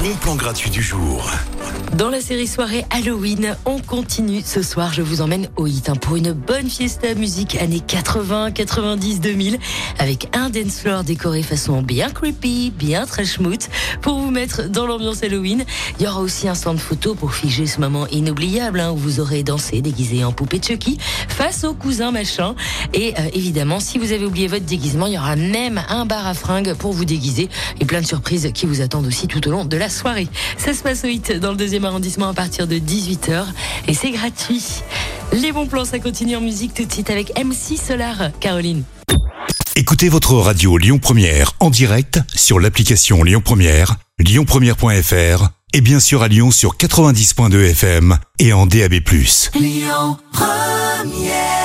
bon plan gratuit du jour. Dans la série soirée Halloween, on continue. Ce soir, je vous emmène au hit hein, pour une bonne fiesta musique années 80, 90, 2000 avec un dance floor décoré façon bien creepy, bien trash mood pour vous mettre dans l'ambiance Halloween. Il y aura aussi un stand photo pour figer ce moment inoubliable hein, où vous aurez dansé déguisé en poupée Chucky face au cousin machin. Et euh, évidemment, si vous avez oublié votre déguisement, il y aura même un bar à fringues pour vous déguiser et plein de surprises qui vous attendent aussi tout au long de la soirée. Ça se passe au hit dans le deuxième arrondissement à partir de 18h et c'est gratuit. Les bons plans, ça continue en musique tout de suite avec MC Solar. Caroline. Écoutez votre radio Lyon Première en direct sur l'application Lyon Première, lyonpremière.fr et bien sûr à Lyon sur 90.2 FM et en DAB+. Lyon Première